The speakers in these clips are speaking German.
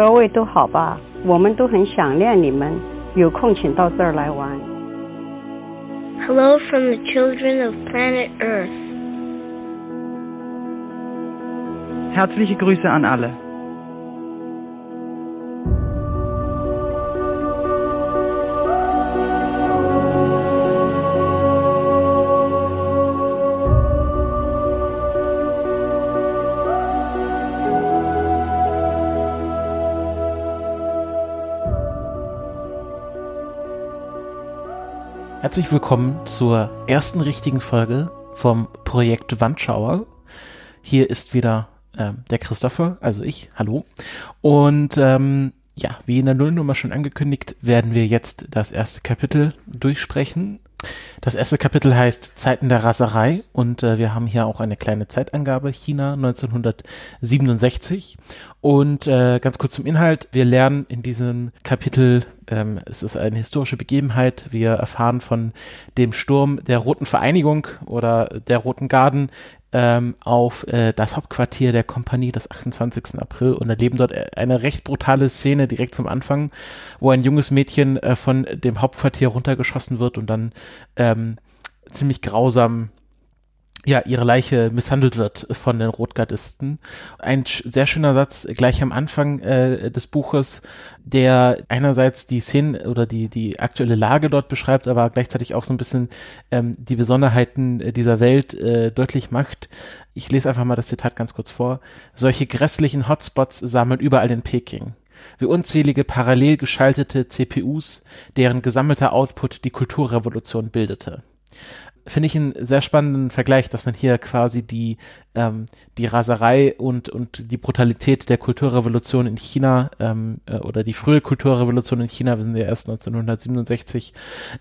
各位都好吧？我们都很想念你们，有空请到这儿来玩。Hello from the children of planet Earth. Herzliche Grüße an alle. Herzlich willkommen zur ersten richtigen Folge vom Projekt Wandschauer. Hier ist wieder ähm, der Christopher, also ich, hallo. Und ähm, ja, wie in der Nullnummer schon angekündigt, werden wir jetzt das erste Kapitel durchsprechen. Das erste Kapitel heißt Zeiten der Raserei und äh, wir haben hier auch eine kleine Zeitangabe, China 1967. Und äh, ganz kurz zum Inhalt, wir lernen in diesem Kapitel, ähm, es ist eine historische Begebenheit, wir erfahren von dem Sturm der Roten Vereinigung oder der Roten Garden ähm, auf äh, das Hauptquartier der Kompanie des 28. April und erleben dort eine recht brutale Szene direkt zum Anfang, wo ein junges Mädchen äh, von dem Hauptquartier runtergeschossen wird und dann ähm, ziemlich grausam ja, ihre Leiche misshandelt wird von den Rotgardisten. Ein sehr schöner Satz gleich am Anfang äh, des Buches, der einerseits die Szenen oder die, die aktuelle Lage dort beschreibt, aber gleichzeitig auch so ein bisschen ähm, die Besonderheiten dieser Welt äh, deutlich macht. Ich lese einfach mal das Zitat ganz kurz vor. Solche grässlichen Hotspots sah man überall in Peking wie unzählige parallel geschaltete CPUs, deren gesammelter Output die Kulturrevolution bildete finde ich einen sehr spannenden Vergleich, dass man hier quasi die, ähm, die Raserei und, und die Brutalität der Kulturrevolution in China ähm, äh, oder die frühe Kulturrevolution in China, wir sind ja erst 1967,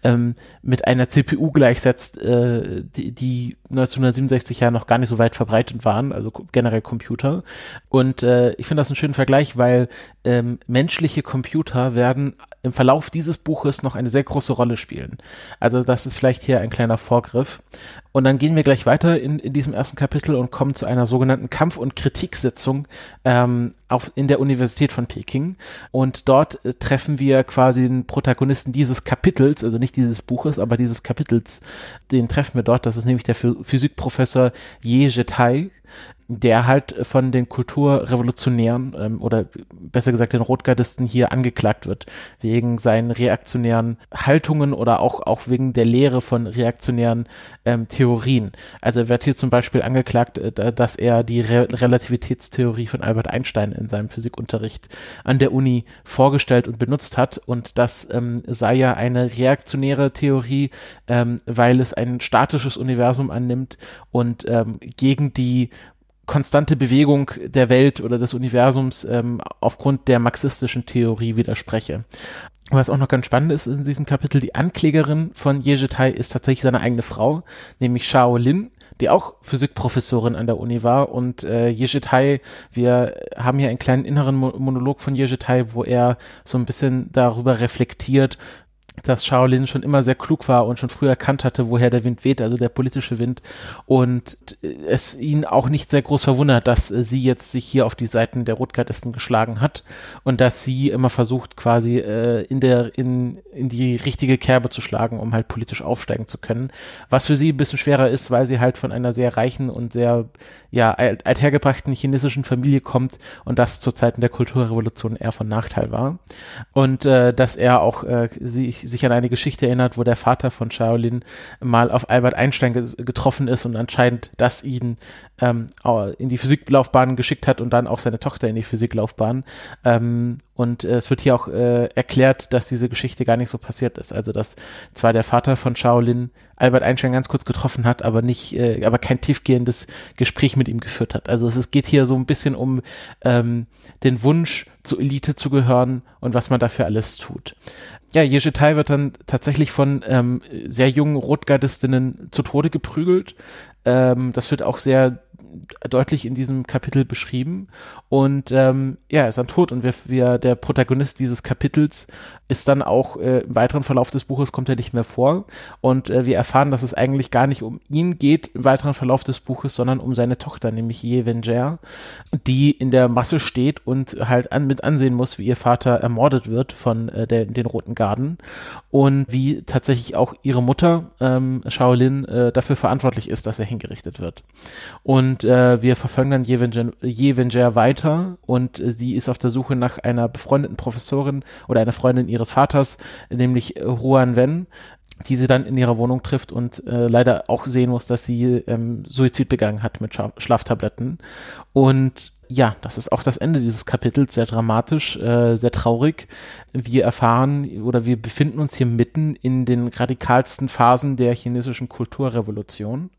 ähm, mit einer CPU gleichsetzt, äh, die, die 1967 ja noch gar nicht so weit verbreitet waren, also generell Computer. Und äh, ich finde das einen schönen Vergleich, weil ähm, menschliche Computer werden im Verlauf dieses Buches noch eine sehr große Rolle spielen. Also das ist vielleicht hier ein kleiner Vorgriff. Und dann gehen wir gleich weiter in, in diesem ersten Kapitel und kommen zu einer sogenannten Kampf- und Kritiksitzung ähm, auf, in der Universität von Peking. Und dort äh, treffen wir quasi den Protagonisten dieses Kapitels, also nicht dieses Buches, aber dieses Kapitels, den treffen wir dort. Das ist nämlich der Physikprofessor Ye Jetai der halt von den Kulturrevolutionären ähm, oder besser gesagt den Rotgardisten hier angeklagt wird, wegen seinen reaktionären Haltungen oder auch, auch wegen der Lehre von reaktionären ähm, Theorien. Also er wird hier zum Beispiel angeklagt, äh, dass er die Re Relativitätstheorie von Albert Einstein in seinem Physikunterricht an der Uni vorgestellt und benutzt hat und das ähm, sei ja eine reaktionäre Theorie, ähm, weil es ein statisches Universum annimmt und ähm, gegen die konstante Bewegung der Welt oder des Universums ähm, aufgrund der marxistischen Theorie widerspreche. Was auch noch ganz spannend ist in diesem Kapitel, die Anklägerin von Yejitai ist tatsächlich seine eigene Frau, nämlich Shao Lin, die auch Physikprofessorin an der Uni war und äh, Yejitai, wir haben hier einen kleinen inneren Monolog von Yejitai, wo er so ein bisschen darüber reflektiert, dass Shaolin schon immer sehr klug war und schon früher erkannt hatte, woher der Wind weht, also der politische Wind. Und es ihn auch nicht sehr groß verwundert, dass sie jetzt sich hier auf die Seiten der Rotgardisten geschlagen hat und dass sie immer versucht, quasi äh, in der in, in die richtige Kerbe zu schlagen, um halt politisch aufsteigen zu können. Was für sie ein bisschen schwerer ist, weil sie halt von einer sehr reichen und sehr ja alt, althergebrachten chinesischen Familie kommt und das zu Zeiten der Kulturrevolution eher von Nachteil war. Und äh, dass er auch äh, sie sich an eine Geschichte erinnert, wo der Vater von Shaolin mal auf Albert Einstein ge getroffen ist und anscheinend das ihn ähm, in die Physiklaufbahn geschickt hat und dann auch seine Tochter in die Physiklaufbahn. Ähm, und äh, es wird hier auch äh, erklärt, dass diese Geschichte gar nicht so passiert ist. Also dass zwar der Vater von Shaolin Albert Einstein ganz kurz getroffen hat, aber nicht, äh, aber kein tiefgehendes Gespräch mit ihm geführt hat. Also es, es geht hier so ein bisschen um ähm, den Wunsch, zur Elite zu gehören und was man dafür alles tut. Ja, Yejitai wird dann tatsächlich von ähm, sehr jungen Rotgardistinnen zu Tode geprügelt. Ähm, das wird auch sehr deutlich in diesem Kapitel beschrieben. Und ähm, ja, er ist dann tot und wir, wir, der Protagonist dieses Kapitels ist dann auch äh, im weiteren Verlauf des Buches kommt er nicht mehr vor. Und äh, wir erfahren, dass es eigentlich gar nicht um ihn geht im weiteren Verlauf des Buches, sondern um seine Tochter, nämlich Yevenger, die in der Masse steht und halt an, mit ansehen muss, wie ihr Vater ermordet wird von äh, der, den Roten Garden und wie tatsächlich auch ihre Mutter, ähm, Shaolin, äh, dafür verantwortlich ist, dass er hingerichtet wird. Und äh, wir verfolgen dann Yevenger, Yevenger weiter und äh, sie ist auf der Suche nach einer befreundeten Professorin oder einer Freundin ihres Vaters, nämlich Juan Wen, die sie dann in ihrer Wohnung trifft und äh, leider auch sehen muss, dass sie ähm, Suizid begangen hat mit Schla Schlaftabletten. Und ja, das ist auch das Ende dieses Kapitels, sehr dramatisch, äh, sehr traurig. Wir erfahren oder wir befinden uns hier mitten in den radikalsten Phasen der chinesischen Kulturrevolution.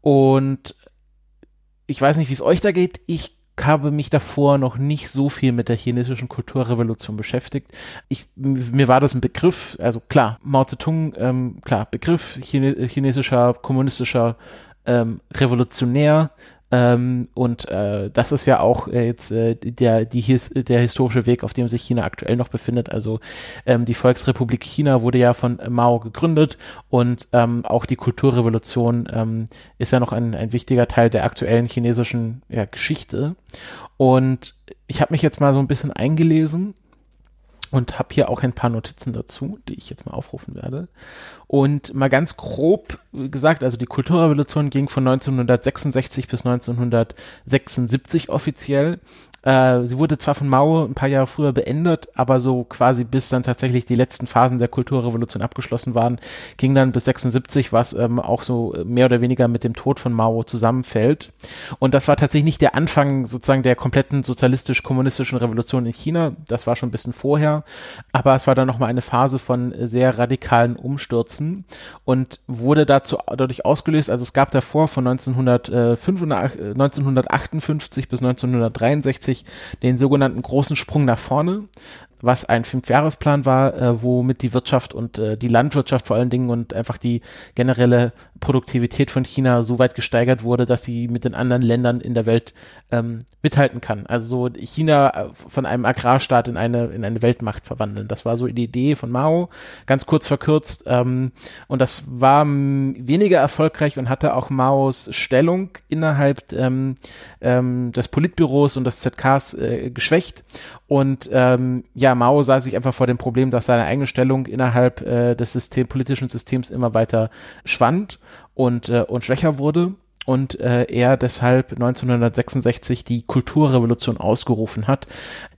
Und ich weiß nicht, wie es euch da geht. Ich habe mich davor noch nicht so viel mit der chinesischen Kulturrevolution beschäftigt. Ich, mir war das ein Begriff, also klar, Mao Zedong, ähm, klar, Begriff Chine chinesischer, kommunistischer ähm, Revolutionär, ähm, und äh, das ist ja auch äh, jetzt äh, der, die, der historische Weg, auf dem sich China aktuell noch befindet. Also ähm, die Volksrepublik China wurde ja von Mao gegründet und ähm, auch die Kulturrevolution ähm, ist ja noch ein, ein wichtiger Teil der aktuellen chinesischen ja, Geschichte. Und ich habe mich jetzt mal so ein bisschen eingelesen und habe hier auch ein paar Notizen dazu, die ich jetzt mal aufrufen werde. Und mal ganz grob gesagt, also die Kulturrevolution ging von 1966 bis 1976 offiziell. Äh, sie wurde zwar von Mao ein paar Jahre früher beendet, aber so quasi bis dann tatsächlich die letzten Phasen der Kulturrevolution abgeschlossen waren, ging dann bis 76, was ähm, auch so mehr oder weniger mit dem Tod von Mao zusammenfällt. Und das war tatsächlich nicht der Anfang sozusagen der kompletten sozialistisch-kommunistischen Revolution in China. Das war schon ein bisschen vorher, aber es war dann nochmal eine Phase von sehr radikalen Umstürzen und wurde dazu dadurch ausgelöst. Also es gab davor von 1955, 1958 bis 1963 1960 den sogenannten großen Sprung nach vorne was ein Fünfjahresplan war, äh, womit die Wirtschaft und äh, die Landwirtschaft vor allen Dingen und einfach die generelle Produktivität von China so weit gesteigert wurde, dass sie mit den anderen Ländern in der Welt ähm, mithalten kann. Also so China äh, von einem Agrarstaat in eine in eine Weltmacht verwandeln. Das war so die Idee von Mao, ganz kurz verkürzt. Ähm, und das war weniger erfolgreich und hatte auch Maos Stellung innerhalb ähm, ähm, des Politbüros und des ZKs äh, geschwächt. Und ähm, ja, Mao sah sich einfach vor dem Problem, dass seine eigene Stellung innerhalb äh, des System, politischen Systems immer weiter schwand und, äh, und schwächer wurde und äh, er deshalb 1966 die Kulturrevolution ausgerufen hat,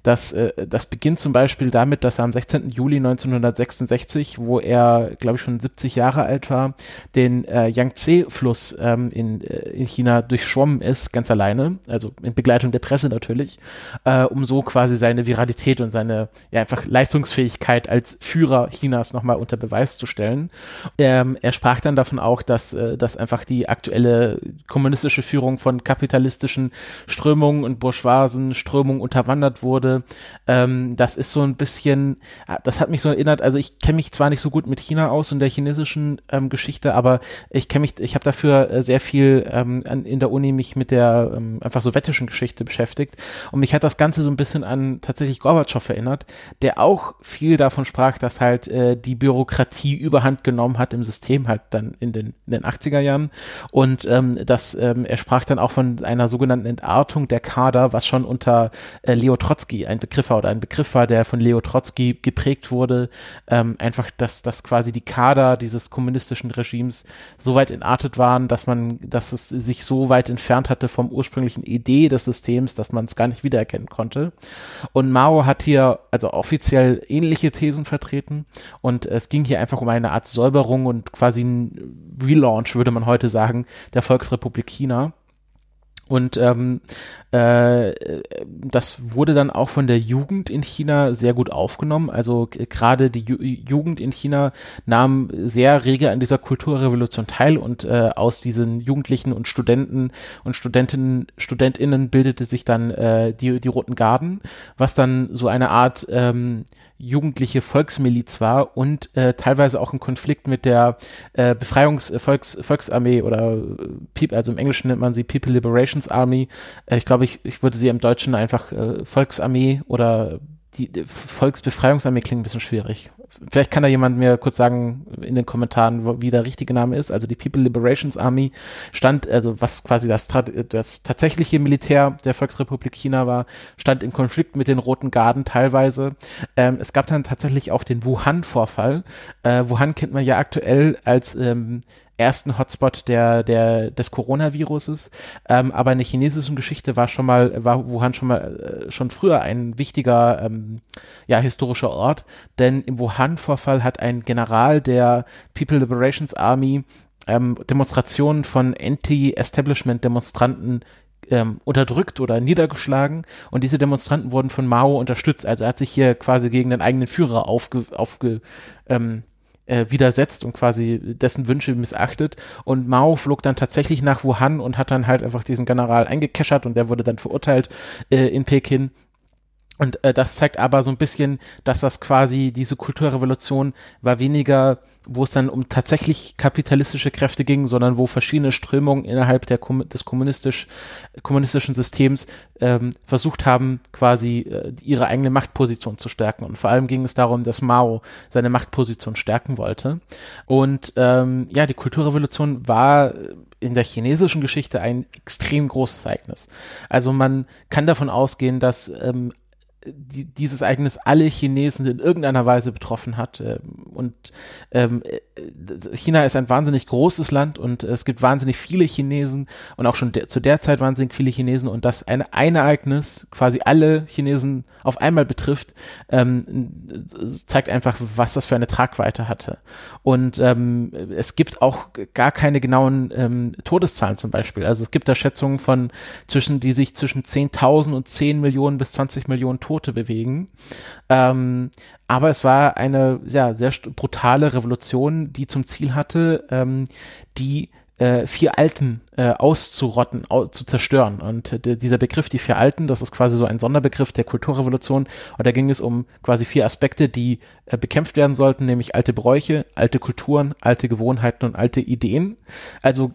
das, äh, das beginnt zum Beispiel damit, dass er am 16. Juli 1966, wo er, glaube ich, schon 70 Jahre alt war, den äh, Yangtze-Fluss ähm, in, äh, in China durchschwommen ist, ganz alleine, also in Begleitung der Presse natürlich, äh, um so quasi seine Viralität und seine ja, einfach Leistungsfähigkeit als Führer Chinas nochmal unter Beweis zu stellen. Ähm, er sprach dann davon auch, dass, äh, dass einfach die aktuelle kommunistische Führung von kapitalistischen Strömungen und bourgeoisen Strömungen unterwandert wurde. Ähm, das ist so ein bisschen, ah, das hat mich so erinnert, also ich kenne mich zwar nicht so gut mit China aus und der chinesischen ähm, Geschichte, aber ich kenne mich, ich habe dafür äh, sehr viel ähm, an, in der Uni mich mit der ähm, einfach sowjetischen Geschichte beschäftigt. Und mich hat das Ganze so ein bisschen an tatsächlich Gorbatschow erinnert, der auch viel davon sprach, dass halt äh, die Bürokratie überhand genommen hat im System halt dann in den, in den 80er Jahren. Und ähm, das, ähm, er sprach dann auch von einer sogenannten Entartung der Kader, was schon unter äh, Leo Trotzki ein Begriff war oder ein Begriff war, der von Leo Trotzki geprägt wurde, ähm, einfach, dass, dass quasi die Kader dieses kommunistischen Regimes so weit entartet waren, dass man, dass es sich so weit entfernt hatte vom ursprünglichen Idee des Systems, dass man es gar nicht wiedererkennen konnte. Und Mao hat hier also offiziell ähnliche Thesen vertreten und es ging hier einfach um eine Art Säuberung und quasi ein Relaunch, würde man heute sagen, der Volksrepublik China. Und ähm, äh, das wurde dann auch von der Jugend in China sehr gut aufgenommen. Also gerade die Ju Jugend in China nahm sehr rege an dieser Kulturrevolution teil und äh, aus diesen Jugendlichen und Studenten und Studentinnen, Studentinnen bildete sich dann äh, die, die Roten Garden, was dann so eine Art ähm, jugendliche Volksmiliz war und äh, teilweise auch ein Konflikt mit der äh, Befreiungs Volks oder äh, also im Englischen nennt man sie People Liberations Army. Äh, ich glaube, ich, ich würde sie im Deutschen einfach äh, Volksarmee oder die, die Volksbefreiungsarmee klingt ein bisschen schwierig. Vielleicht kann da jemand mir kurz sagen in den Kommentaren, wie der richtige Name ist. Also die People Liberations Army stand, also was quasi das, das tatsächliche Militär der Volksrepublik China war, stand im Konflikt mit den Roten Garden teilweise. Ähm, es gab dann tatsächlich auch den Wuhan-Vorfall. Äh, Wuhan kennt man ja aktuell als ähm, ersten Hotspot der, der, des Coronaviruses. Ähm, aber in der chinesischen Geschichte war schon mal, war Wuhan schon mal, äh, schon früher ein wichtiger, ähm, ja, historischer Ort. Denn im Wuhan-Vorfall hat ein General der People Liberations Army ähm, Demonstrationen von Anti-Establishment-Demonstranten ähm, unterdrückt oder niedergeschlagen und diese Demonstranten wurden von Mao unterstützt. Also er hat sich hier quasi gegen den eigenen Führer aufge, aufge ähm, äh, widersetzt und quasi dessen Wünsche missachtet. Und Mao flog dann tatsächlich nach Wuhan und hat dann halt einfach diesen General eingekeschert und der wurde dann verurteilt äh, in Peking. Und äh, das zeigt aber so ein bisschen, dass das quasi diese Kulturrevolution war weniger wo es dann um tatsächlich kapitalistische Kräfte ging, sondern wo verschiedene Strömungen innerhalb der, des kommunistisch, kommunistischen Systems ähm, versucht haben, quasi äh, ihre eigene Machtposition zu stärken. Und vor allem ging es darum, dass Mao seine Machtposition stärken wollte. Und ähm, ja, die Kulturrevolution war in der chinesischen Geschichte ein extrem großes Ereignis. Also man kann davon ausgehen, dass ähm, die, dieses Ereignis alle Chinesen in irgendeiner Weise betroffen hat. Ähm, und ähm, äh, China ist ein wahnsinnig großes Land und es gibt wahnsinnig viele Chinesen und auch schon de zu der Zeit wahnsinnig viele Chinesen und dass ein, ein Ereignis quasi alle Chinesen auf einmal betrifft, ähm, zeigt einfach, was das für eine Tragweite hatte. Und ähm, es gibt auch gar keine genauen ähm, Todeszahlen zum Beispiel. Also es gibt da Schätzungen von zwischen, die sich zwischen 10.000 und 10 Millionen bis 20 Millionen Tote bewegen. Ähm, aber es war eine ja, sehr brutale Revolution, die zum Ziel hatte, ähm, die äh, vier Alten äh, auszurotten, au zu zerstören. Und äh, dieser Begriff, die vier Alten, das ist quasi so ein Sonderbegriff der Kulturrevolution. Und da ging es um quasi vier Aspekte, die äh, bekämpft werden sollten, nämlich alte Bräuche, alte Kulturen, alte Gewohnheiten und alte Ideen. Also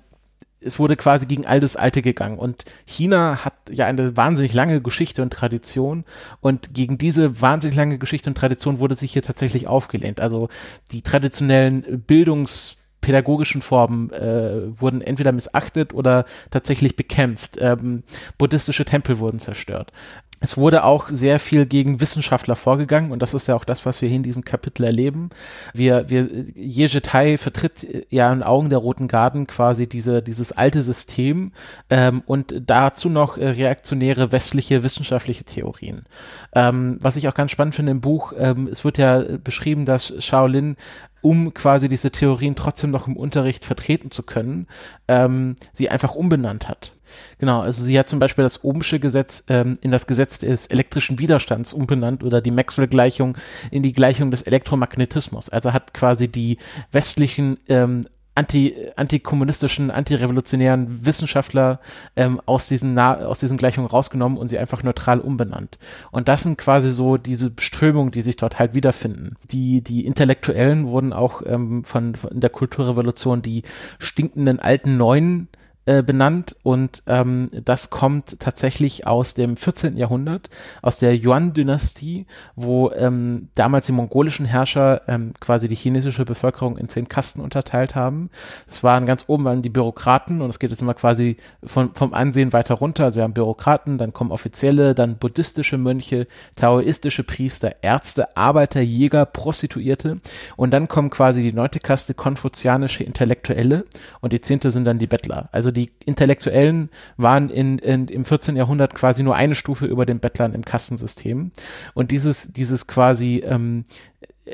es wurde quasi gegen all das Alte gegangen. Und China hat ja eine wahnsinnig lange Geschichte und Tradition. Und gegen diese wahnsinnig lange Geschichte und Tradition wurde sich hier tatsächlich aufgelehnt. Also die traditionellen bildungspädagogischen Formen äh, wurden entweder missachtet oder tatsächlich bekämpft. Ähm, buddhistische Tempel wurden zerstört es wurde auch sehr viel gegen Wissenschaftler vorgegangen und das ist ja auch das, was wir hier in diesem Kapitel erleben. Wir, wir, Ye Tai vertritt ja in Augen der Roten Garden quasi diese, dieses alte System ähm, und dazu noch äh, reaktionäre westliche wissenschaftliche Theorien. Ähm, was ich auch ganz spannend finde im Buch, ähm, es wird ja beschrieben, dass Shaolin um quasi diese Theorien trotzdem noch im Unterricht vertreten zu können, ähm, sie einfach umbenannt hat. Genau, also sie hat zum Beispiel das Ohmsche Gesetz ähm, in das Gesetz des elektrischen Widerstands umbenannt oder die Maxwell-Gleichung in die Gleichung des Elektromagnetismus. Also hat quasi die westlichen ähm, anti, antikommunistischen, antirevolutionären Wissenschaftler ähm, aus, diesen Na aus diesen Gleichungen rausgenommen und sie einfach neutral umbenannt. Und das sind quasi so diese Strömungen, die sich dort halt wiederfinden. Die, die Intellektuellen wurden auch ähm, von, von der Kulturrevolution die stinkenden alten Neuen äh, benannt und ähm, das kommt tatsächlich aus dem 14. Jahrhundert, aus der Yuan-Dynastie, wo ähm, damals die mongolischen Herrscher ähm, quasi die chinesische Bevölkerung in zehn Kasten unterteilt haben. Das waren ganz oben waren die Bürokraten und es geht jetzt immer quasi von, vom Ansehen weiter runter. Also wir haben Bürokraten, dann kommen Offizielle, dann buddhistische Mönche, taoistische Priester, Ärzte, Arbeiter, Jäger, Prostituierte und dann kommen quasi die neunte Kaste konfuzianische Intellektuelle und die zehnte sind dann die Bettler. Also die Intellektuellen waren in, in, im 14. Jahrhundert quasi nur eine Stufe über den Bettlern im Kastensystem. Und dieses, dieses quasi ähm,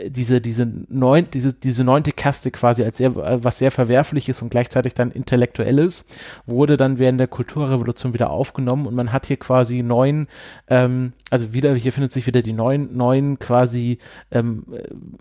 diese, diese neun, diese, diese neunte Kaste quasi als sehr, was sehr verwerfliches und gleichzeitig dann intellektuelles, wurde dann während der Kulturrevolution wieder aufgenommen und man hat hier quasi neun, ähm, also wieder, hier findet sich wieder die neun, neun quasi ähm,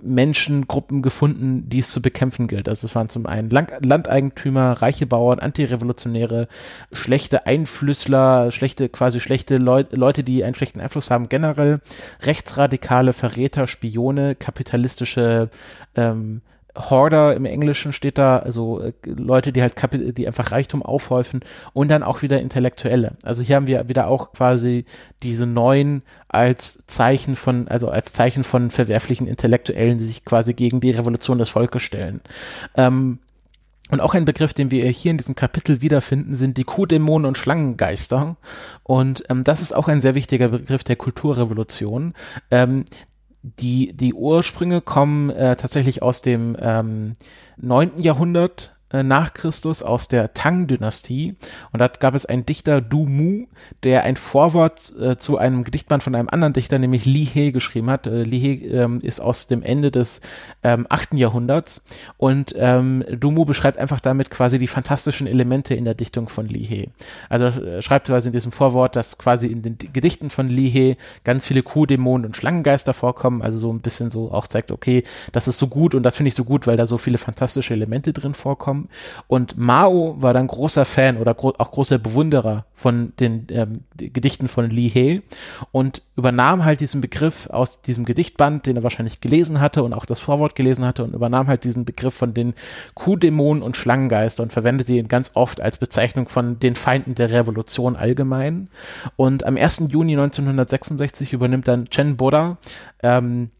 Menschengruppen gefunden, die es zu bekämpfen gilt. Also es waren zum einen Land Landeigentümer, reiche Bauern, Antirevolutionäre, schlechte Einflüssler, schlechte, quasi schlechte Leu Leute, die einen schlechten Einfluss haben, generell, rechtsradikale Verräter, Spione, kapitalistische ähm, Hoarder im Englischen steht da, also äh, Leute, die halt Kapi die einfach Reichtum aufhäufen und dann auch wieder Intellektuelle. Also hier haben wir wieder auch quasi diese neuen als Zeichen von, also als Zeichen von verwerflichen Intellektuellen, die sich quasi gegen die Revolution des Volkes stellen. Ähm, und auch ein Begriff, den wir hier in diesem Kapitel wiederfinden, sind die Kuhdämonen und Schlangengeister. Und ähm, das ist auch ein sehr wichtiger Begriff der Kulturrevolution. Ähm, die, die Ursprünge kommen äh, tatsächlich aus dem ähm, 9. Jahrhundert nach Christus aus der Tang-Dynastie. Und da gab es einen Dichter, Du Mu, der ein Vorwort äh, zu einem Gedichtband von einem anderen Dichter, nämlich Li He, geschrieben hat. Äh, Li He ähm, ist aus dem Ende des ähm, 8. Jahrhunderts. Und ähm, Du Mu beschreibt einfach damit quasi die fantastischen Elemente in der Dichtung von Li He. Also er schreibt quasi in diesem Vorwort, dass quasi in den Gedichten von Li He ganz viele Kuhdämonen und Schlangengeister vorkommen. Also so ein bisschen so auch zeigt, okay, das ist so gut und das finde ich so gut, weil da so viele fantastische Elemente drin vorkommen. Und Mao war dann großer Fan oder gro auch großer Bewunderer von den ähm, Gedichten von Li He und übernahm halt diesen Begriff aus diesem Gedichtband, den er wahrscheinlich gelesen hatte und auch das Vorwort gelesen hatte und übernahm halt diesen Begriff von den Kuhdämonen und Schlangengeistern und verwendete ihn ganz oft als Bezeichnung von den Feinden der Revolution allgemein. Und am 1. Juni 1966 übernimmt dann Chen Boda ähm,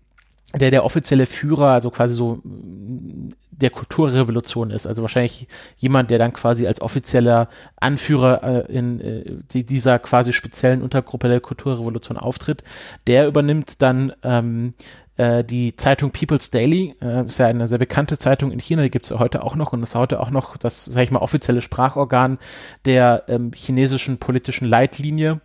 der der offizielle Führer, also quasi so der Kulturrevolution ist. Also wahrscheinlich jemand, der dann quasi als offizieller Anführer äh, in äh, die, dieser quasi speziellen Untergruppe der Kulturrevolution auftritt. Der übernimmt dann ähm, äh, die Zeitung People's Daily, äh, ist ja eine sehr bekannte Zeitung in China, die gibt es heute auch noch und ist heute auch noch das, sag ich mal, offizielle Sprachorgan der ähm, chinesischen politischen Leitlinie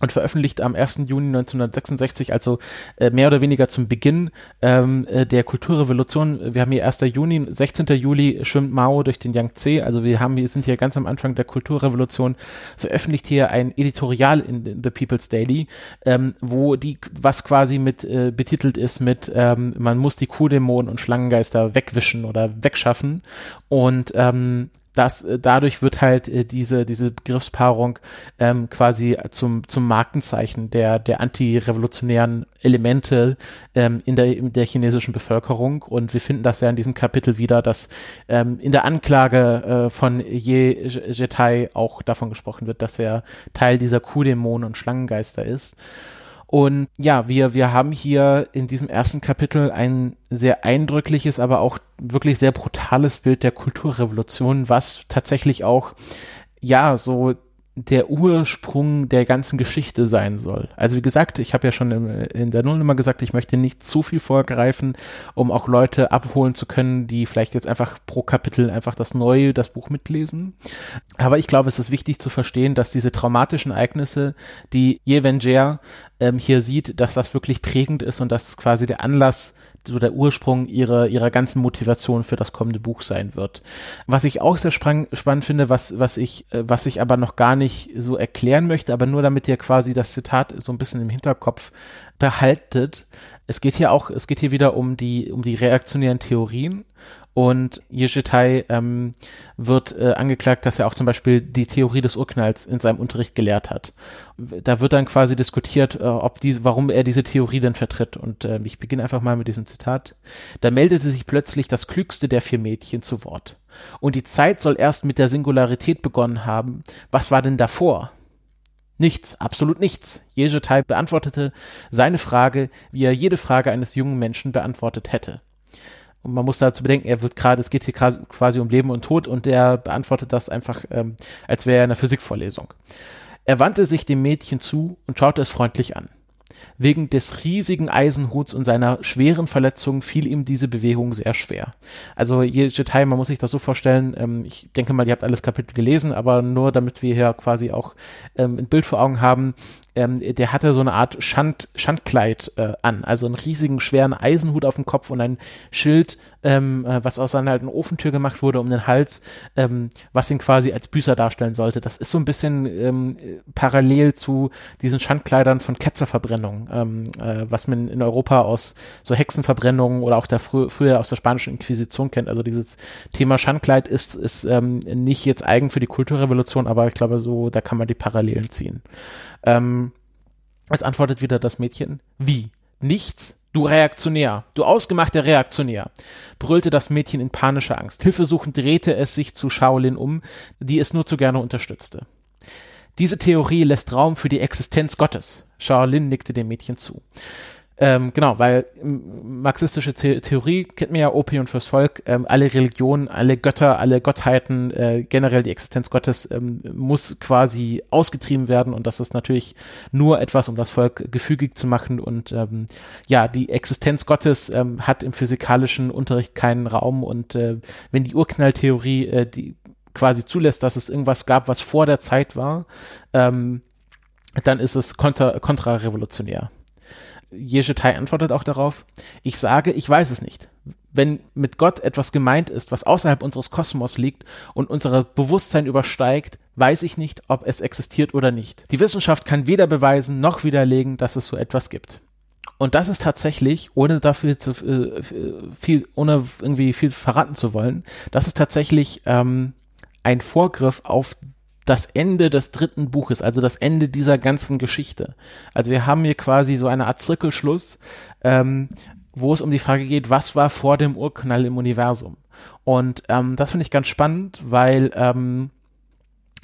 und veröffentlicht am 1. Juni 1966, also äh, mehr oder weniger zum Beginn ähm, äh, der Kulturrevolution. Wir haben hier 1. Juni, 16. Juli schwimmt Mao durch den Yangtze, also wir haben, wir sind hier ganz am Anfang der Kulturrevolution, veröffentlicht hier ein Editorial in The People's Daily, ähm, wo die, was quasi mit äh, betitelt ist mit, ähm, man muss die Kuhdämonen und Schlangengeister wegwischen oder wegschaffen und ähm, das, äh, dadurch wird halt äh, diese, diese Begriffspaarung ähm, quasi zum, zum Markenzeichen der, der antirevolutionären Elemente ähm, in, der, in der chinesischen Bevölkerung. Und wir finden das ja in diesem Kapitel wieder, dass ähm, in der Anklage äh, von Ye Jetai auch davon gesprochen wird, dass er Teil dieser Kuhdämonen und Schlangengeister ist. Und ja, wir, wir haben hier in diesem ersten Kapitel ein sehr eindrückliches, aber auch wirklich sehr brutales Bild der Kulturrevolution, was tatsächlich auch, ja, so der Ursprung der ganzen Geschichte sein soll. Also wie gesagt, ich habe ja schon in der Nullnummer gesagt, ich möchte nicht zu viel vorgreifen, um auch Leute abholen zu können, die vielleicht jetzt einfach pro Kapitel einfach das neue, das Buch mitlesen. Aber ich glaube, es ist wichtig zu verstehen, dass diese traumatischen Ereignisse, die Jevenger ähm, hier sieht, dass das wirklich prägend ist und dass quasi der Anlass so der Ursprung ihrer, ihrer ganzen Motivation für das kommende Buch sein wird. Was ich auch sehr spannend finde, was, was ich, äh, was ich aber noch gar nicht so erklären möchte, aber nur damit ihr quasi das Zitat so ein bisschen im Hinterkopf behaltet. Es geht hier auch, es geht hier wieder um die, um die reaktionären Theorien und Yeshitai ähm, wird äh, angeklagt, dass er auch zum Beispiel die Theorie des Urknalls in seinem Unterricht gelehrt hat. Da wird dann quasi diskutiert, äh, ob diese, warum er diese Theorie denn vertritt. Und äh, ich beginne einfach mal mit diesem Zitat. Da meldete sich plötzlich das klügste der vier Mädchen zu Wort. Und die Zeit soll erst mit der Singularität begonnen haben. Was war denn davor? Nichts, absolut nichts. Jejetai beantwortete seine Frage, wie er jede Frage eines jungen Menschen beantwortet hätte. Und man muss dazu bedenken, er wird gerade, es geht hier quasi um Leben und Tod und er beantwortet das einfach, ähm, als wäre er in einer Physikvorlesung. Er wandte sich dem Mädchen zu und schaute es freundlich an. Wegen des riesigen Eisenhuts und seiner schweren Verletzung fiel ihm diese Bewegung sehr schwer. Also jedes Detail, man muss sich das so vorstellen, ähm, ich denke mal, ihr habt alles Kapitel gelesen, aber nur damit wir hier quasi auch ähm, ein Bild vor Augen haben, ähm, der hatte so eine Art Schand, Schandkleid äh, an, also einen riesigen, schweren Eisenhut auf dem Kopf und ein Schild, ähm, äh, was aus einer alten Ofentür gemacht wurde, um den Hals, ähm, was ihn quasi als Büßer darstellen sollte. Das ist so ein bisschen ähm, parallel zu diesen Schandkleidern von Ketzerverbrennungen, ähm, äh, was man in Europa aus so Hexenverbrennungen oder auch der frü früher aus der spanischen Inquisition kennt. Also dieses Thema Schandkleid ist, ist ähm, nicht jetzt eigen für die Kulturrevolution, aber ich glaube so, da kann man die Parallelen ziehen. Ähm, als antwortet wieder das Mädchen, wie? Nichts? Du Reaktionär, du ausgemachter Reaktionär, brüllte das Mädchen in panischer Angst. Hilfesuchend drehte es sich zu Shaolin um, die es nur zu gerne unterstützte. Diese Theorie lässt Raum für die Existenz Gottes. Shaolin nickte dem Mädchen zu. Ähm, genau, weil ähm, marxistische The Theorie kennt man ja Opium fürs Volk, ähm, alle Religionen, alle Götter, alle Gottheiten, äh, generell die Existenz Gottes ähm, muss quasi ausgetrieben werden und das ist natürlich nur etwas, um das Volk gefügig zu machen und ähm, ja, die Existenz Gottes ähm, hat im physikalischen Unterricht keinen Raum und äh, wenn die Urknalltheorie äh, die quasi zulässt, dass es irgendwas gab, was vor der Zeit war, ähm, dann ist es kontra kontrarevolutionär. Jeschetai antwortet auch darauf, ich sage, ich weiß es nicht. Wenn mit Gott etwas gemeint ist, was außerhalb unseres Kosmos liegt und unser Bewusstsein übersteigt, weiß ich nicht, ob es existiert oder nicht. Die Wissenschaft kann weder beweisen noch widerlegen, dass es so etwas gibt. Und das ist tatsächlich, ohne dafür zu äh, viel, ohne irgendwie viel verraten zu wollen, das ist tatsächlich ähm, ein Vorgriff auf das Ende des dritten Buches, also das Ende dieser ganzen Geschichte. Also wir haben hier quasi so eine Art Zirkelschluss, ähm, wo es um die Frage geht, was war vor dem Urknall im Universum? Und ähm, das finde ich ganz spannend, weil ähm,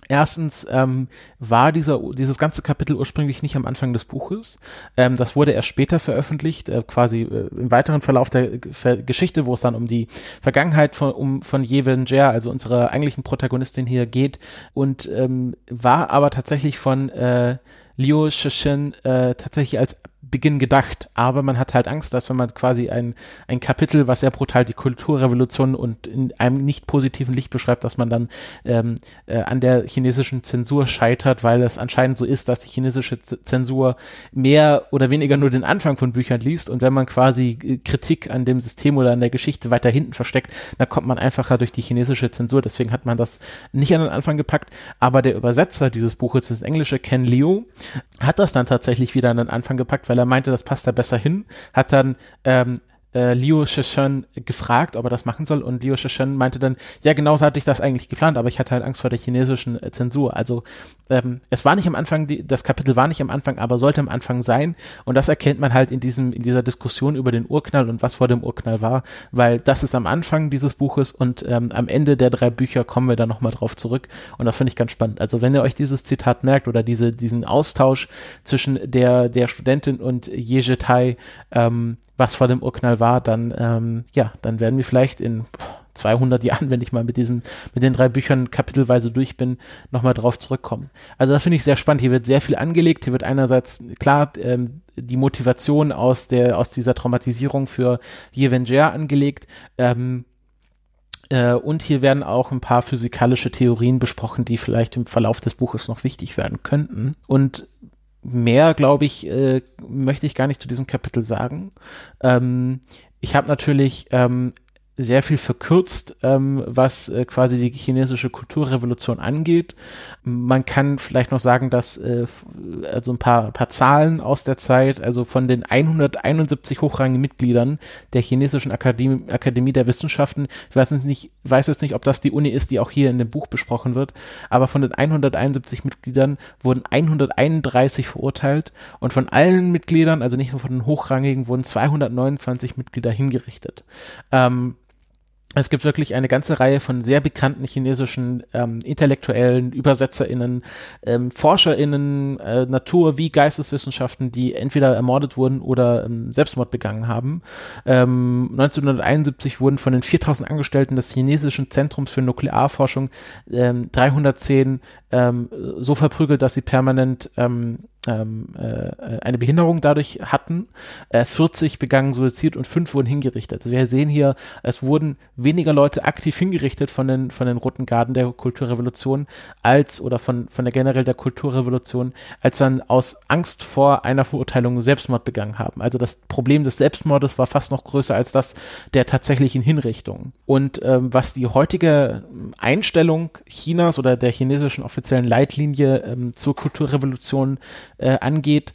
Erstens ähm, war dieser, dieses ganze Kapitel ursprünglich nicht am Anfang des Buches. Ähm, das wurde erst später veröffentlicht, äh, quasi äh, im weiteren Verlauf der G Geschichte, wo es dann um die Vergangenheit von, um, von Yeven Jer, also unserer eigentlichen Protagonistin hier geht. Und ähm, war aber tatsächlich von äh, Liu Shishin äh, tatsächlich als Beginn gedacht, aber man hat halt Angst, dass wenn man quasi ein, ein Kapitel, was sehr brutal die Kulturrevolution und in einem nicht positiven Licht beschreibt, dass man dann ähm, äh, an der chinesischen Zensur scheitert, weil es anscheinend so ist, dass die chinesische Zensur mehr oder weniger nur den Anfang von Büchern liest. Und wenn man quasi äh, Kritik an dem System oder an der Geschichte weiter hinten versteckt, dann kommt man einfacher durch die chinesische Zensur. Deswegen hat man das nicht an den Anfang gepackt, aber der Übersetzer dieses Buches, das Englische Ken Liu, hat das dann tatsächlich wieder an den Anfang gepackt, weil er meinte, das passt da besser hin, hat dann ähm, äh, Liu Sheshen gefragt, ob er das machen soll und Liu Sheshen meinte dann, ja genau so hatte ich das eigentlich geplant, aber ich hatte halt Angst vor der chinesischen äh, Zensur. Also ähm, es war nicht am Anfang, die, das Kapitel war nicht am Anfang, aber sollte am Anfang sein und das erkennt man halt in diesem in dieser Diskussion über den Urknall und was vor dem Urknall war, weil das ist am Anfang dieses Buches und ähm, am Ende der drei Bücher kommen wir dann nochmal drauf zurück und das finde ich ganz spannend. Also wenn ihr euch dieses Zitat merkt oder diese diesen Austausch zwischen der der Studentin und Jejetai, ähm, was vor dem Urknall war, dann ähm, ja, dann werden wir vielleicht in 200 Jahren, wenn ich mal mit diesem, mit den drei Büchern kapitelweise durch bin, nochmal drauf zurückkommen. Also das finde ich sehr spannend. Hier wird sehr viel angelegt. Hier wird einerseits klar ähm, die Motivation aus der, aus dieser Traumatisierung für Jevenger angelegt. Ähm, äh, und hier werden auch ein paar physikalische Theorien besprochen, die vielleicht im Verlauf des Buches noch wichtig werden könnten. Und mehr, glaube ich, äh, möchte ich gar nicht zu diesem Kapitel sagen. Ähm, ich habe natürlich ähm, sehr viel verkürzt, ähm, was äh, quasi die chinesische Kulturrevolution angeht. Man kann vielleicht noch sagen, dass äh, also ein paar, paar Zahlen aus der Zeit, also von den 171 hochrangigen Mitgliedern der chinesischen Akademie, Akademie der Wissenschaften, ich weiß nicht, weiß jetzt nicht, ob das die Uni ist, die auch hier in dem Buch besprochen wird, aber von den 171 Mitgliedern wurden 131 verurteilt und von allen Mitgliedern, also nicht nur von den hochrangigen, wurden 229 Mitglieder hingerichtet. Ähm, es gibt wirklich eine ganze Reihe von sehr bekannten chinesischen ähm, Intellektuellen, ÜbersetzerInnen, ähm, ForscherInnen, äh, Natur- wie Geisteswissenschaften, die entweder ermordet wurden oder ähm, Selbstmord begangen haben. Ähm, 1971 wurden von den 4000 Angestellten des chinesischen Zentrums für Nuklearforschung ähm, 310 ähm, so verprügelt, dass sie permanent ähm, ähm, äh, eine Behinderung dadurch hatten. Äh, 40 begangen Suizid und fünf wurden hingerichtet. Also wir sehen hier, es wurden weniger Leute aktiv hingerichtet von den, von den Roten Garden der Kulturrevolution als oder von, von der generell der Kulturrevolution, als dann aus Angst vor einer Verurteilung Selbstmord begangen haben. Also das Problem des Selbstmordes war fast noch größer als das der tatsächlichen Hinrichtung. Und ähm, was die heutige Einstellung Chinas oder der chinesischen offiziellen Leitlinie ähm, zur Kulturrevolution äh, angeht,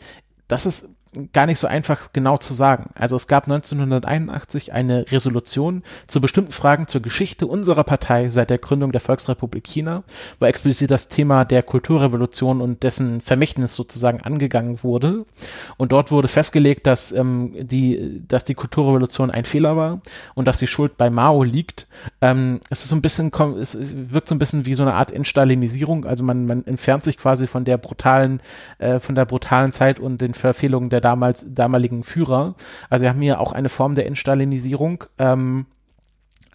das ist gar nicht so einfach genau zu sagen. Also es gab 1981 eine Resolution zu bestimmten Fragen zur Geschichte unserer Partei seit der Gründung der Volksrepublik China, wo explizit das Thema der Kulturrevolution und dessen Vermächtnis sozusagen angegangen wurde. Und dort wurde festgelegt, dass ähm, die, dass die Kulturrevolution ein Fehler war und dass die Schuld bei Mao liegt. Ähm, es ist so ein bisschen, es wirkt so ein bisschen wie so eine Art Entstalinisierung. Also man, man entfernt sich quasi von der brutalen, äh, von der brutalen Zeit und den Verfehlungen der der damals damaligen Führer. Also wir haben hier auch eine Form der Entstalinisierung. Ähm,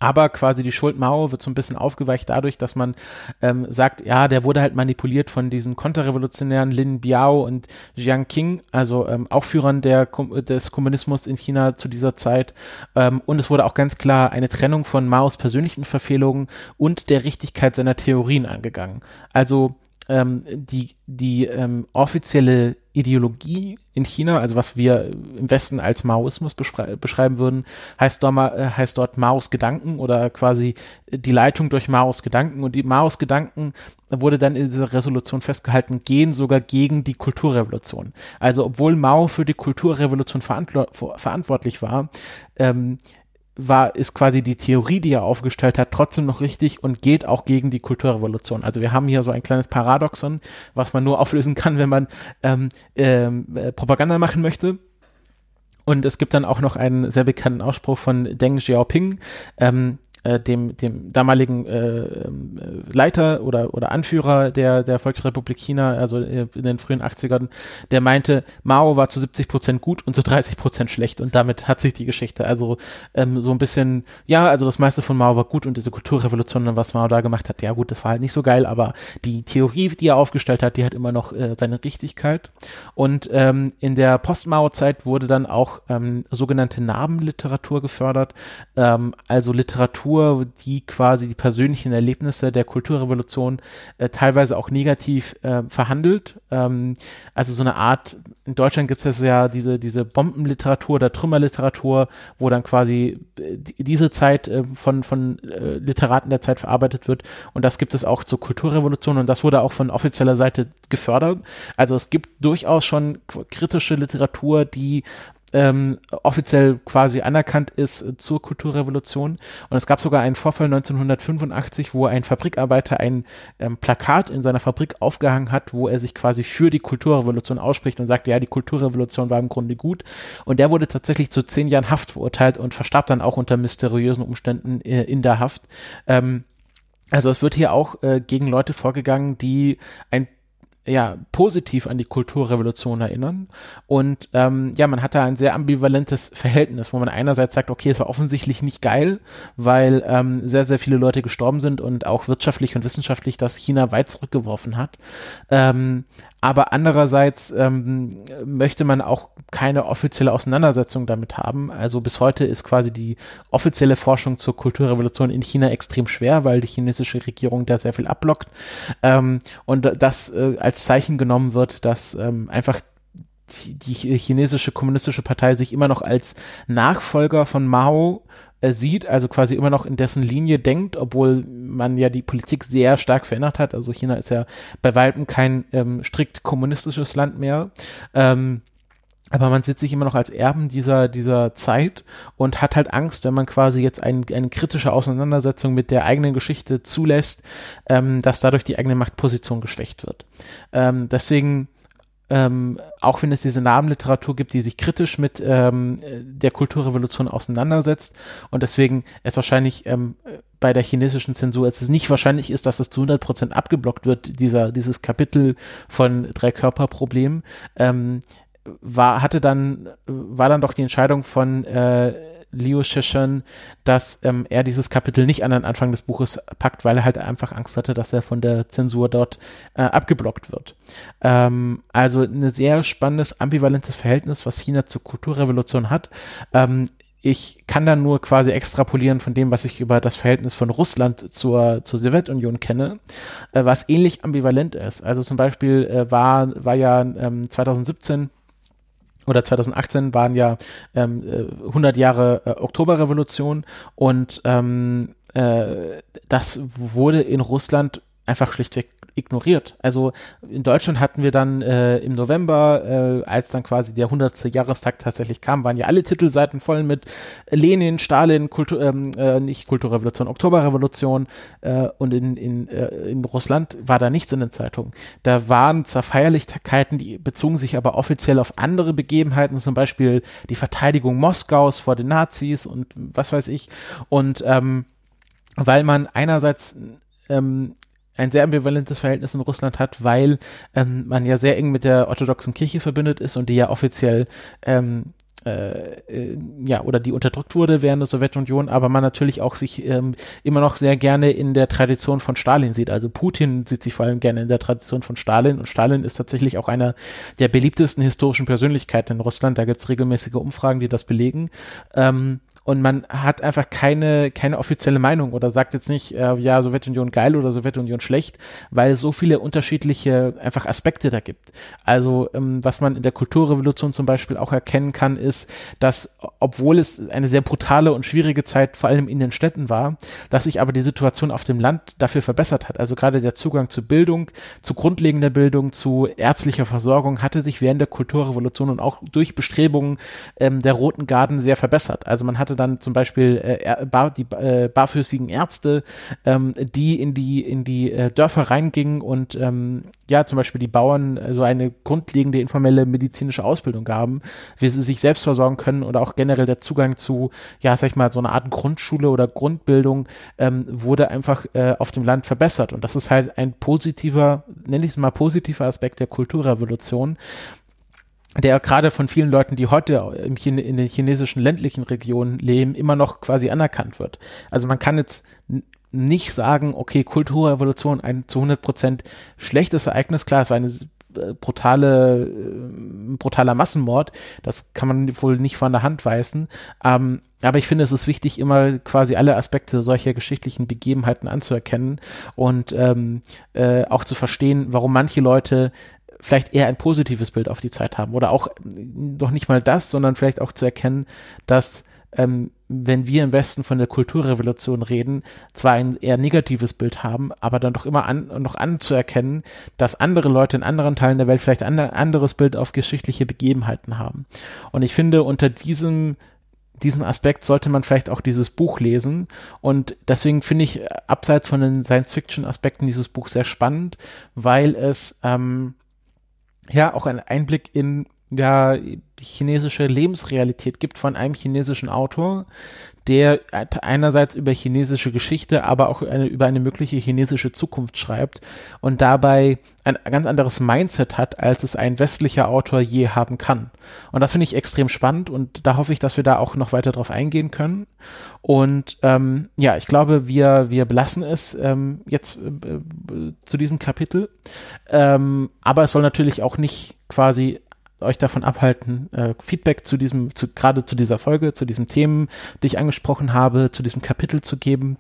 aber quasi die Schuld Mao wird so ein bisschen aufgeweicht dadurch, dass man ähm, sagt, ja, der wurde halt manipuliert von diesen Konterrevolutionären Lin Biao und Jiang Qing, also ähm, auch Führern der, des Kommunismus in China zu dieser Zeit. Ähm, und es wurde auch ganz klar eine Trennung von Maos persönlichen Verfehlungen und der Richtigkeit seiner Theorien angegangen. Also ähm, die, die ähm, offizielle Ideologie in China, also was wir im Westen als Maoismus beschreiben würden, heißt dort, äh, heißt dort Maos Gedanken oder quasi die Leitung durch Maos Gedanken. Und die Maos Gedanken wurde dann in dieser Resolution festgehalten, gehen sogar gegen die Kulturrevolution. Also obwohl Mao für die Kulturrevolution verantwortlich war, ähm, war, ist quasi die Theorie, die er aufgestellt hat, trotzdem noch richtig und geht auch gegen die Kulturrevolution. Also wir haben hier so ein kleines Paradoxon, was man nur auflösen kann, wenn man ähm, ähm, äh, Propaganda machen möchte. Und es gibt dann auch noch einen sehr bekannten Ausspruch von Deng Xiaoping, ähm, äh, dem, dem damaligen äh, ähm, Leiter oder, oder Anführer der, der Volksrepublik China, also äh, in den frühen 80ern, der meinte, Mao war zu 70 Prozent gut und zu 30 Prozent schlecht und damit hat sich die Geschichte also ähm, so ein bisschen, ja, also das meiste von Mao war gut und diese Kulturrevolution, was Mao da gemacht hat, ja gut, das war halt nicht so geil, aber die Theorie, die er aufgestellt hat, die hat immer noch äh, seine Richtigkeit. Und ähm, in der Post-Mao-Zeit wurde dann auch ähm, sogenannte Narbenliteratur gefördert, ähm, also Literatur Literatur, die quasi die persönlichen Erlebnisse der Kulturrevolution äh, teilweise auch negativ äh, verhandelt. Ähm, also so eine Art, in Deutschland gibt es ja diese, diese Bombenliteratur oder Trümmerliteratur, wo dann quasi äh, diese Zeit äh, von, von äh, Literaten der Zeit verarbeitet wird. Und das gibt es auch zur Kulturrevolution und das wurde auch von offizieller Seite gefördert. Also es gibt durchaus schon kritische Literatur, die ähm, offiziell quasi anerkannt ist äh, zur Kulturrevolution. Und es gab sogar einen Vorfall 1985, wo ein Fabrikarbeiter ein ähm, Plakat in seiner Fabrik aufgehangen hat, wo er sich quasi für die Kulturrevolution ausspricht und sagt, ja, die Kulturrevolution war im Grunde gut. Und der wurde tatsächlich zu zehn Jahren Haft verurteilt und verstarb dann auch unter mysteriösen Umständen äh, in der Haft. Ähm, also es wird hier auch äh, gegen Leute vorgegangen, die ein ja, positiv an die Kulturrevolution erinnern. Und ähm, ja, man hat da ein sehr ambivalentes Verhältnis, wo man einerseits sagt, okay, es war offensichtlich nicht geil, weil ähm, sehr, sehr viele Leute gestorben sind und auch wirtschaftlich und wissenschaftlich das China weit zurückgeworfen hat. Ähm, aber andererseits ähm, möchte man auch keine offizielle Auseinandersetzung damit haben. Also bis heute ist quasi die offizielle Forschung zur Kulturrevolution in China extrem schwer, weil die chinesische Regierung da sehr viel abblockt. Ähm, und das äh, als Zeichen genommen wird, dass ähm, einfach die chinesische kommunistische Partei sich immer noch als Nachfolger von Mao äh, sieht, also quasi immer noch in dessen Linie denkt, obwohl man ja die Politik sehr stark verändert hat. Also China ist ja bei weitem kein ähm, strikt kommunistisches Land mehr. Ähm, aber man sieht sich immer noch als Erben dieser, dieser Zeit und hat halt Angst, wenn man quasi jetzt ein, eine kritische Auseinandersetzung mit der eigenen Geschichte zulässt, ähm, dass dadurch die eigene Machtposition geschwächt wird. Ähm, deswegen ähm, auch wenn es diese Namenliteratur gibt, die sich kritisch mit ähm, der Kulturrevolution auseinandersetzt und deswegen es wahrscheinlich ähm, bei der chinesischen Zensur es nicht wahrscheinlich ist, dass es zu 100 Prozent abgeblockt wird, dieser, dieses Kapitel von drei Körperproblemen, ähm, war, hatte dann, war dann doch die Entscheidung von äh, Liu Shishan, dass ähm, er dieses Kapitel nicht an den Anfang des Buches packt, weil er halt einfach Angst hatte, dass er von der Zensur dort äh, abgeblockt wird. Ähm, also ein sehr spannendes, ambivalentes Verhältnis, was China zur Kulturrevolution hat. Ähm, ich kann dann nur quasi extrapolieren von dem, was ich über das Verhältnis von Russland zur, zur Sowjetunion kenne, äh, was ähnlich ambivalent ist. Also zum Beispiel äh, war, war ja ähm, 2017 oder 2018 waren ja ähm, 100 äh, Jahre äh, Oktoberrevolution und ähm, äh, das wurde in Russland einfach schlichtweg ignoriert. Also in Deutschland hatten wir dann äh, im November, äh, als dann quasi der 100. Jahrestag tatsächlich kam, waren ja alle Titelseiten voll mit Lenin, Stalin, Kultur, ähm, äh, nicht Kulturrevolution, Oktoberrevolution äh, und in, in, äh, in Russland war da nichts in den Zeitungen. Da waren zwar Feierlichkeiten, die bezogen sich aber offiziell auf andere Begebenheiten, zum Beispiel die Verteidigung Moskaus vor den Nazis und was weiß ich. Und ähm, weil man einerseits ähm, ein sehr ambivalentes Verhältnis in Russland hat, weil ähm, man ja sehr eng mit der orthodoxen Kirche verbündet ist und die ja offiziell ähm, äh, äh, ja, oder die unterdrückt wurde während der Sowjetunion, aber man natürlich auch sich ähm, immer noch sehr gerne in der Tradition von Stalin sieht. Also Putin sieht sich vor allem gerne in der Tradition von Stalin und Stalin ist tatsächlich auch einer der beliebtesten historischen Persönlichkeiten in Russland. Da gibt es regelmäßige Umfragen, die das belegen. Ähm, und man hat einfach keine, keine offizielle Meinung oder sagt jetzt nicht, äh, ja, Sowjetunion geil oder Sowjetunion schlecht, weil es so viele unterschiedliche einfach Aspekte da gibt. Also ähm, was man in der Kulturrevolution zum Beispiel auch erkennen kann, ist, dass obwohl es eine sehr brutale und schwierige Zeit vor allem in den Städten war, dass sich aber die Situation auf dem Land dafür verbessert hat. Also gerade der Zugang zu Bildung, zu grundlegender Bildung, zu ärztlicher Versorgung hatte sich während der Kulturrevolution und auch durch Bestrebungen ähm, der Roten Garden sehr verbessert. Also man hatte hatte dann zum Beispiel äh, bar, die äh, barfüßigen Ärzte, ähm, die in die in die äh, Dörfer reingingen und ähm, ja zum Beispiel die Bauern äh, so eine grundlegende informelle medizinische Ausbildung gaben, wie sie sich selbst versorgen können oder auch generell der Zugang zu ja sag ich mal so eine Art Grundschule oder Grundbildung ähm, wurde einfach äh, auf dem Land verbessert. Und das ist halt ein positiver nenne ich es mal positiver Aspekt der Kulturrevolution der gerade von vielen Leuten, die heute im Chine, in den chinesischen ländlichen Regionen leben, immer noch quasi anerkannt wird. Also man kann jetzt nicht sagen, okay, Kulturrevolution, ein zu 100 Prozent schlechtes Ereignis, klar, es war eine äh, brutale, äh, brutaler Massenmord, das kann man wohl nicht von der Hand weisen, ähm, aber ich finde, es ist wichtig, immer quasi alle Aspekte solcher geschichtlichen Begebenheiten anzuerkennen und ähm, äh, auch zu verstehen, warum manche Leute vielleicht eher ein positives Bild auf die Zeit haben oder auch doch nicht mal das, sondern vielleicht auch zu erkennen, dass ähm, wenn wir im Westen von der Kulturrevolution reden, zwar ein eher negatives Bild haben, aber dann doch immer an, noch anzuerkennen, dass andere Leute in anderen Teilen der Welt vielleicht ein anderes Bild auf geschichtliche Begebenheiten haben. Und ich finde, unter diesem diesem Aspekt sollte man vielleicht auch dieses Buch lesen. Und deswegen finde ich abseits von den Science-Fiction-Aspekten dieses Buch sehr spannend, weil es ähm, ja auch einen Einblick in ja chinesische Lebensrealität gibt von einem chinesischen Autor, der einerseits über chinesische Geschichte, aber auch eine, über eine mögliche chinesische Zukunft schreibt und dabei ein ganz anderes Mindset hat, als es ein westlicher Autor je haben kann. Und das finde ich extrem spannend und da hoffe ich, dass wir da auch noch weiter drauf eingehen können. Und ähm, ja, ich glaube, wir, wir belassen es ähm, jetzt äh, äh zu diesem Kapitel. Ähm, aber es soll natürlich auch nicht quasi euch davon abhalten, äh, Feedback zu diesem, zu, gerade zu dieser Folge, zu diesen Themen, die ich angesprochen habe, zu diesem Kapitel zu geben.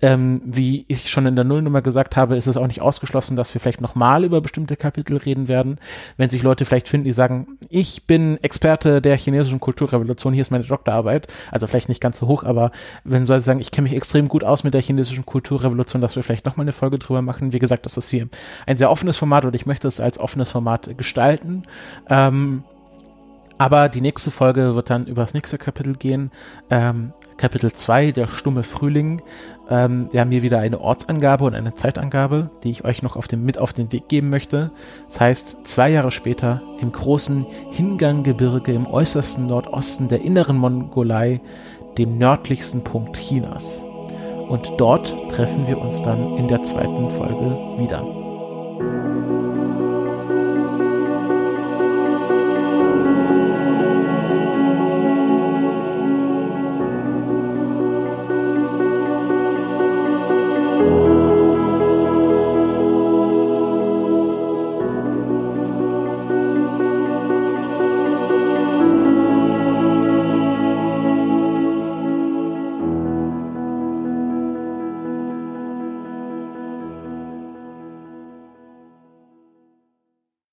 Ähm, wie ich schon in der Nullnummer gesagt habe, ist es auch nicht ausgeschlossen, dass wir vielleicht nochmal über bestimmte Kapitel reden werden. Wenn sich Leute vielleicht finden, die sagen, ich bin Experte der chinesischen Kulturrevolution, hier ist meine Doktorarbeit, also vielleicht nicht ganz so hoch, aber wenn Leute sagen, ich kenne mich extrem gut aus mit der chinesischen Kulturrevolution, dass wir vielleicht nochmal eine Folge drüber machen. Wie gesagt, das ist hier ein sehr offenes Format und ich möchte es als offenes Format gestalten. Ähm, aber die nächste Folge wird dann über das nächste Kapitel gehen. Ähm, Kapitel 2, der stumme Frühling. Ähm, wir haben hier wieder eine Ortsangabe und eine Zeitangabe, die ich euch noch auf dem, mit auf den Weg geben möchte. Das heißt, zwei Jahre später im großen Hinganggebirge im äußersten Nordosten der inneren Mongolei, dem nördlichsten Punkt Chinas. Und dort treffen wir uns dann in der zweiten Folge wieder.